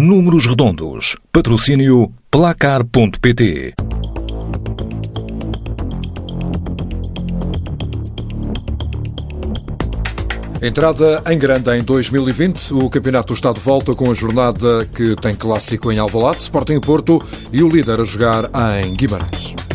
Números Redondos. Patrocínio Placar.pt. Entrada em grande em 2020, o Campeonato está de volta com a jornada que tem clássico em Alvalade, Sporting Porto e o líder a jogar em Guimarães.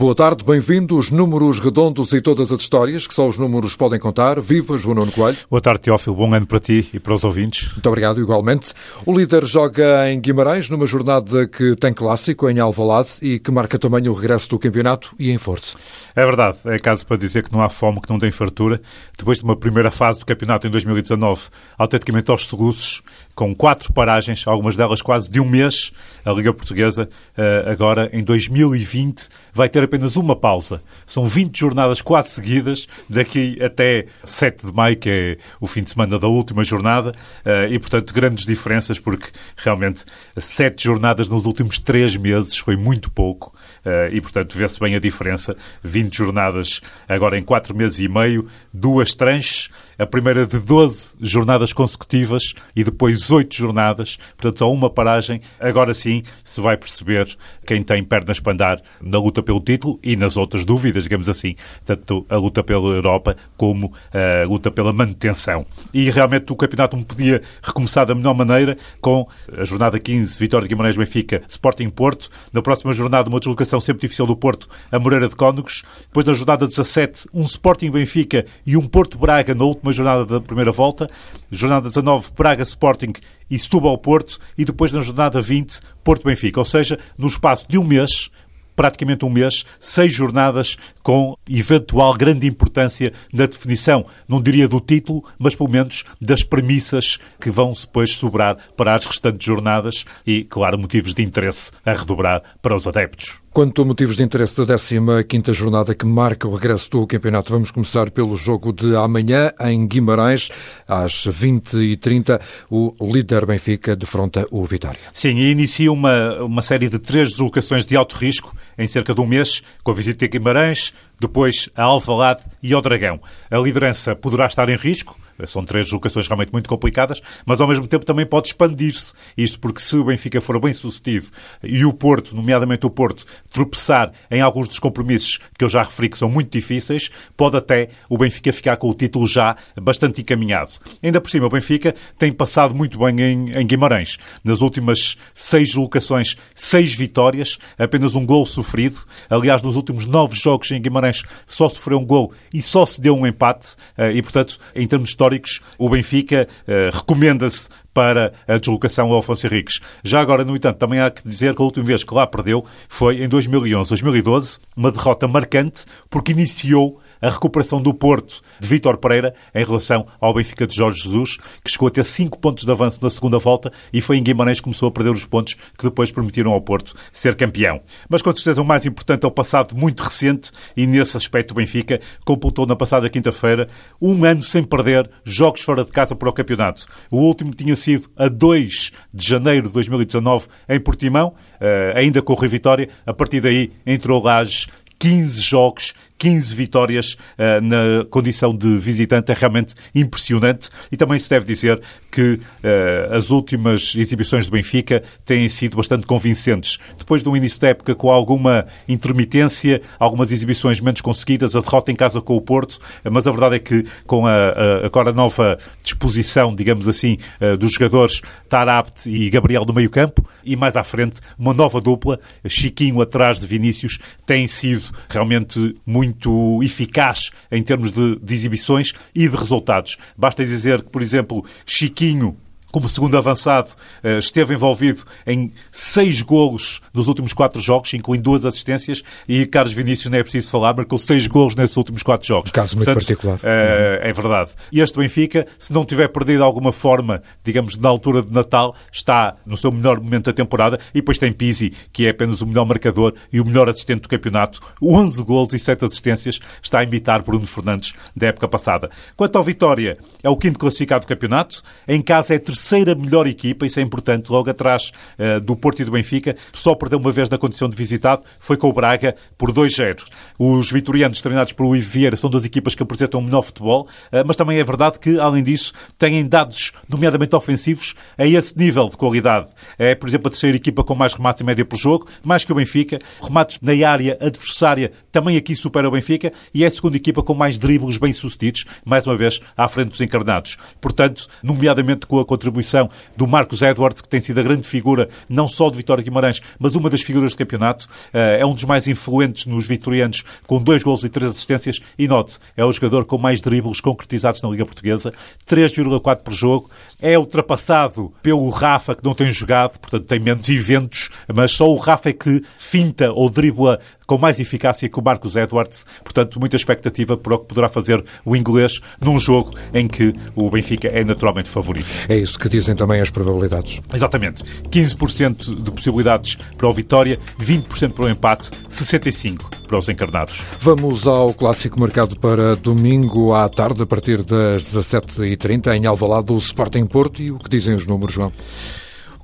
Boa tarde, bem-vindos. Números redondos e todas as histórias que só os números podem contar. Viva João Nuno Coelho. Boa tarde, Teófilo. Bom ano para ti e para os ouvintes. Muito obrigado, igualmente. O líder joga em Guimarães, numa jornada que tem clássico em Alvalade e que marca também o regresso do campeonato e em força. É verdade. É caso para dizer que não há fome, que não tem fartura. Depois de uma primeira fase do campeonato em 2019, autenticamente aos soluços, com quatro paragens, algumas delas quase de um mês, a Liga Portuguesa, eh, agora em 2020, vai ter apenas uma pausa. São 20 jornadas quase seguidas, daqui até 7 de maio, que é o fim de semana da última jornada, eh, e portanto grandes diferenças, porque realmente sete jornadas nos últimos três meses foi muito pouco, eh, e portanto vê-se bem a diferença. 20 jornadas agora em 4 meses e meio, duas tranches, a primeira de 12 jornadas consecutivas e depois oito jornadas, portanto só uma paragem. Agora sim se vai perceber quem tem pernas para andar na luta pelo título e nas outras dúvidas, digamos assim, tanto a luta pela Europa como a luta pela manutenção. E realmente o campeonato não podia recomeçar da melhor maneira com a jornada 15, Vitória de Guimarães-Benfica, Sporting Porto. Na próxima jornada, uma deslocação sempre difícil do Porto, a Moreira de Cónegos. Depois na jornada 17, um Sporting Benfica e um Porto Braga na última jornada da primeira volta. Jornada 19, Braga Sporting e Setúbal Porto. E depois na jornada 20, Porto Benfica. Ou seja, no espaço de um mês, praticamente um mês, seis jornadas com eventual grande importância na definição, não diria do título, mas pelo menos das premissas que vão depois sobrar para as restantes jornadas e, claro, motivos de interesse a redobrar para os adeptos. Quanto a motivos de interesse da 15ª jornada que marca o regresso do campeonato, vamos começar pelo jogo de amanhã em Guimarães, às 20h30, o líder Benfica defronta o Vitória. Sim, e inicia uma, uma série de três deslocações de alto risco em cerca de um mês, com a visita a Guimarães, depois a Alvalade e ao Dragão. A liderança poderá estar em risco, são três locações realmente muito complicadas, mas ao mesmo tempo também pode expandir-se. Isto porque se o Benfica for bem sucedido e o Porto, nomeadamente o Porto, tropeçar em alguns dos compromissos que eu já referi que são muito difíceis, pode até o Benfica ficar com o título já bastante encaminhado. Ainda por cima, o Benfica tem passado muito bem em, em Guimarães. Nas últimas seis locações, seis vitórias, apenas um gol sofrido. Aliás, nos últimos nove jogos em Guimarães só sofreu um gol e só se deu um empate. Eh, e, portanto, em termos históricos, históricos, o Benfica uh, recomenda-se para a deslocação ao Afonso Henriques. Já agora, no entanto, também há que dizer que a última vez que lá perdeu foi em 2011-2012, uma derrota marcante, porque iniciou a recuperação do Porto de Vítor Pereira em relação ao Benfica de Jorge Jesus, que chegou a ter 5 pontos de avanço na segunda volta e foi em Guimarães que começou a perder os pontos que depois permitiram ao Porto ser campeão. Mas com certeza o mais importante é o passado muito recente e nesse aspecto o Benfica completou na passada quinta-feira um ano sem perder jogos fora de casa para o campeonato. O último tinha sido a 2 de janeiro de 2019 em Portimão, eh, ainda com o Rio Vitória. A partir daí entrou Lages 15 jogos 15 vitórias uh, na condição de visitante é realmente impressionante e também se deve dizer que uh, as últimas exibições do Benfica têm sido bastante convincentes. Depois de um início da época com alguma intermitência, algumas exibições menos conseguidas, a derrota em casa com o Porto, mas a verdade é que com a, a agora nova disposição, digamos assim, uh, dos jogadores Tarabt e Gabriel do meio campo e mais à frente uma nova dupla, Chiquinho atrás de Vinícius, tem sido realmente muito muito eficaz em termos de, de exibições e de resultados. Basta dizer que, por exemplo, Chiquinho como segundo avançado, eh, esteve envolvido em seis golos nos últimos quatro jogos, incluindo duas assistências, e Carlos Vinícius, não é preciso falar, marcou seis golos nesses últimos quatro jogos. Um caso muito Portanto, particular. É, é verdade. E este Benfica, se não tiver perdido alguma forma, digamos, na altura de Natal, está no seu melhor momento da temporada, e depois tem Pizzi, que é apenas o melhor marcador e o melhor assistente do campeonato, 11 golos e 7 assistências, está a imitar Bruno Fernandes da época passada. Quanto ao Vitória, é o quinto classificado do campeonato, em casa é terceiro terceira melhor equipa, isso é importante, logo atrás uh, do Porto e do Benfica, só perdeu uma vez na condição de visitado, foi com o Braga por 2-0. Os vitorianos treinados por Luís Vieira são duas equipas que apresentam o melhor futebol, uh, mas também é verdade que, além disso, têm dados, nomeadamente ofensivos, a esse nível de qualidade. É, por exemplo, a terceira equipa com mais remates em média por jogo, mais que o Benfica, remates na área adversária também aqui supera o Benfica e é a segunda equipa com mais dribles bem-sucedidos, mais uma vez à frente dos encarnados. Portanto, nomeadamente com a contribuição do Marcos Edwards, que tem sido a grande figura não só de Vitória Guimarães, mas uma das figuras do campeonato, eh, é um dos mais influentes nos vitorianos, com dois gols e três assistências. E note, é o jogador com mais dribles concretizados na Liga Portuguesa, 3,4 por jogo. É ultrapassado pelo Rafa, que não tem jogado, portanto tem menos eventos, mas só o Rafa é que finta ou dribla com mais eficácia que o Marcos Edwards. Portanto, muita expectativa para o que poderá fazer o inglês num jogo em que o Benfica é naturalmente favorito. É isso que dizem também as probabilidades. Exatamente. 15% de possibilidades para o Vitória, 20% para o empate, 65% para os encarnados. Vamos ao clássico marcado para domingo à tarde, a partir das 17h30, em Alvalade, o Sporting Porto. E o que dizem os números, João?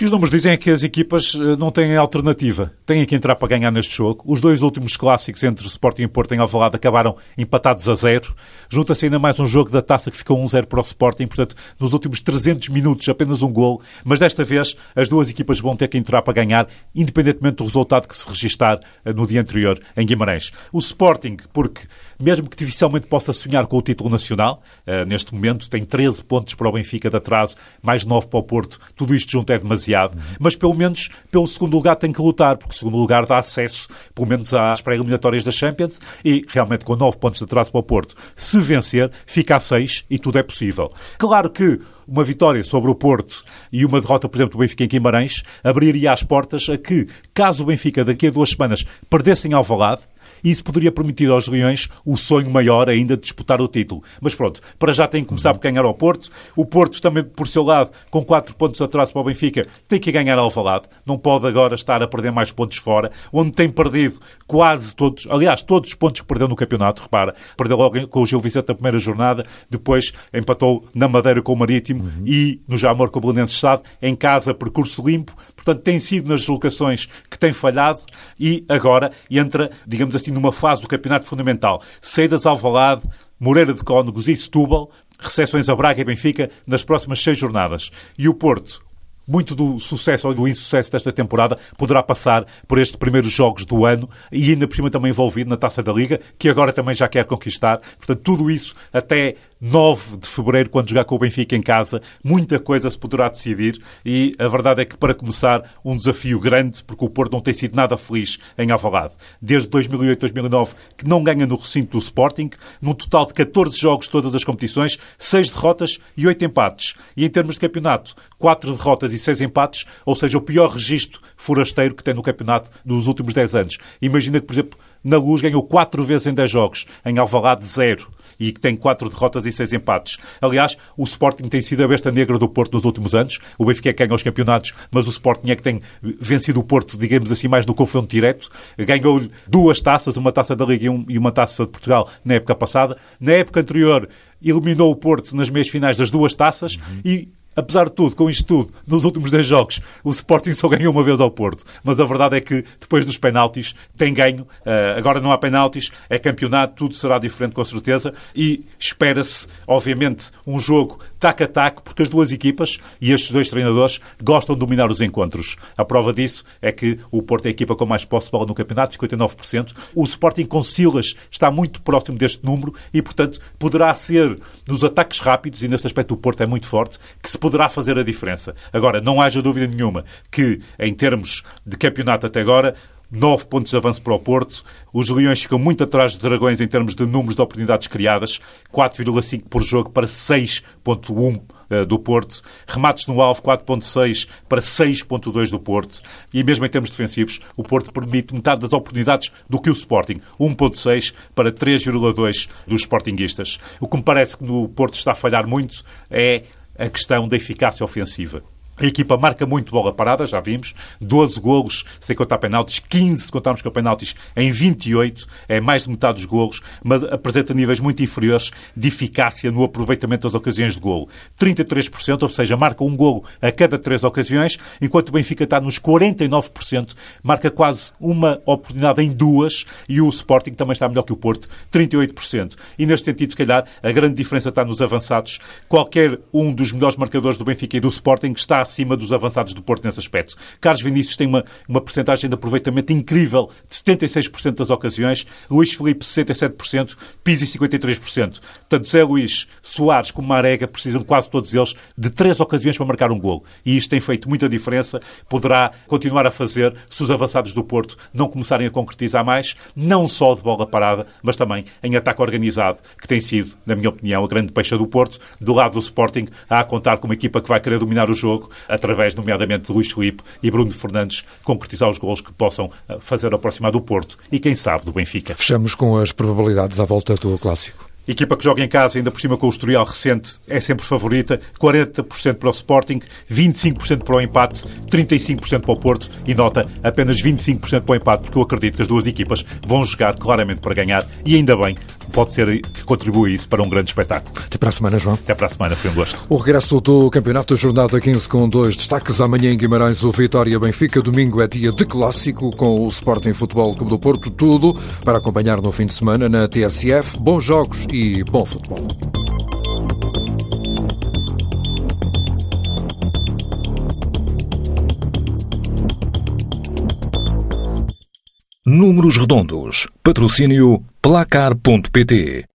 Que os números dizem é que as equipas eh, não têm alternativa. Têm que entrar para ganhar neste jogo. Os dois últimos clássicos entre Sporting e Porto em Alvalade acabaram empatados a zero. Junta-se ainda mais um jogo da taça que ficou 1-0 para o Sporting. Portanto, nos últimos 300 minutos apenas um gol. Mas desta vez as duas equipas vão ter que entrar para ganhar, independentemente do resultado que se registar eh, no dia anterior em Guimarães. O Sporting, porque mesmo que dificilmente possa sonhar com o título nacional, eh, neste momento tem 13 pontos para o Benfica de atraso, mais 9 para o Porto. Tudo isto junto é demasiado demasiado, mas pelo menos pelo segundo lugar tem que lutar, porque o segundo lugar dá acesso, pelo menos às pré-eliminatórias da Champions, e realmente com 9 pontos de atraso para o Porto, se vencer, fica a 6 e tudo é possível. Claro que uma vitória sobre o Porto e uma derrota, por exemplo, do Benfica em Guimarães, abriria as portas a que, caso o Benfica daqui a duas semanas perdesse em Alvalade, isso poderia permitir aos Leões o sonho maior ainda de disputar o título. Mas pronto, para já tem que começar por ganhar ao Porto. O Porto também, por seu lado, com 4 pontos atrás para o Benfica, tem que ganhar ao Alvalade. Não pode agora estar a perder mais pontos fora, onde tem perdido quase todos, aliás, todos os pontos que perdeu no campeonato, repara. Perdeu logo com o Gil Vicente na primeira jornada, depois empatou na Madeira com o Marítimo uhum. e no Jamor com o Belenenses Estado, em casa, percurso limpo. Portanto, tem sido nas deslocações que tem falhado e agora entra, digamos assim, numa fase do campeonato fundamental. Saídas Alvalade, Moreira de Cónegos e Setúbal, recepções a Braga e Benfica nas próximas seis jornadas. E o Porto, muito do sucesso ou do insucesso desta temporada poderá passar por estes primeiros jogos do ano e ainda por cima também envolvido na Taça da Liga, que agora também já quer conquistar. Portanto, tudo isso até 9 de fevereiro, quando jogar com o Benfica em casa, muita coisa se poderá decidir e a verdade é que, para começar, um desafio grande, porque o Porto não tem sido nada feliz em Alvalade. Desde 2008-2009 que não ganha no recinto do Sporting, num total de 14 jogos todas as competições, 6 derrotas e 8 empates. E em termos de campeonato, 4 derrotas e 6 empates, ou seja, o pior registro forasteiro que tem no campeonato dos últimos 10 anos. Imagina que, por exemplo, na Luz ganhou 4 vezes em 10 jogos, em Alvalade 0 e que tem quatro derrotas e seis empates. Aliás, o Sporting tem sido a besta negra do Porto nos últimos anos. O Benfica é que ganha os campeonatos, mas o Sporting é que tem vencido o Porto, digamos assim, mais no confronto direto. Ganhou duas taças, uma taça da Liga e uma taça de Portugal na época passada. Na época anterior, eliminou o Porto nas meias finais das duas taças uhum. e apesar de tudo, com isto tudo, nos últimos 10 jogos, o Sporting só ganhou uma vez ao Porto. Mas a verdade é que depois dos penaltis tem ganho. Uh, agora não há penaltis, é campeonato, tudo será diferente com certeza. E espera-se, obviamente, um jogo tac a tac, porque as duas equipas e estes dois treinadores gostam de dominar os encontros. A prova disso é que o Porto é a equipa com mais posse de bola no campeonato, 59%. O Sporting com Silas está muito próximo deste número e, portanto, poderá ser nos ataques rápidos, e nesse aspecto o Porto é muito forte, que se poderá fazer a diferença. Agora, não haja dúvida nenhuma que, em termos de campeonato até agora, 9 pontos de avanço para o Porto. Os Leões ficam muito atrás dos Dragões em termos de números de oportunidades criadas, 4,5 por jogo para 6,1 eh, do Porto. Remates no alvo, 4,6 para 6,2 do Porto. E mesmo em termos defensivos, o Porto permite metade das oportunidades do que o Sporting, 1,6 para 3,2 dos Sportinguistas. O que me parece que no Porto está a falhar muito é a questão da eficácia ofensiva. A equipa marca muito bola parada, já vimos. 12 golos sem contar penaltis, 15 se contarmos com penaltis em 28, é mais de metade dos golos, mas apresenta níveis muito inferiores de eficácia no aproveitamento das ocasiões de golo. 33%, ou seja, marca um golo a cada três ocasiões, enquanto o Benfica está nos 49%, marca quase uma oportunidade em duas, e o Sporting também está melhor que o Porto, 38%. E neste sentido, se calhar, a grande diferença está nos avançados. Qualquer um dos melhores marcadores do Benfica e do Sporting está acima dos avançados do Porto nesse aspecto. Carlos Vinícius tem uma, uma percentagem de aproveitamento incrível de 76% das ocasiões, Luís Felipe 67%, Pizzi 53%. Tanto Zé Luís, Soares como Marega precisam quase todos eles de três ocasiões para marcar um golo. E isto tem feito muita diferença, poderá continuar a fazer se os avançados do Porto não começarem a concretizar mais, não só de bola parada, mas também em ataque organizado, que tem sido, na minha opinião, a grande peixa do Porto. Do lado do Sporting, há a contar com uma equipa que vai querer dominar o jogo, através, nomeadamente, de Luís Felipe e Bruno Fernandes, concretizar os gols que possam eh, fazer aproximar do Porto e, quem sabe, do Benfica. Fechamos com as probabilidades à volta do Clássico. Equipa que joga em casa, ainda por cima com o historial recente, é sempre favorita. 40% para o Sporting, 25% para o empate, 35% para o Porto e nota apenas 25% para o empate, porque eu acredito que as duas equipas vão jogar claramente para ganhar e ainda bem, pode ser que contribua isso para um grande espetáculo. Até para a semana, João. Até para a semana, foi um gosto. O regresso do Campeonato Jornada 15 com dois destaques. Amanhã em Guimarães, o Vitória Benfica. Domingo é dia de clássico com o Sporting Futebol Clube do Porto. Tudo para acompanhar no fim de semana na TSF. Bons jogos e bom futebol. Números Redondos. Patrocínio Placar.pt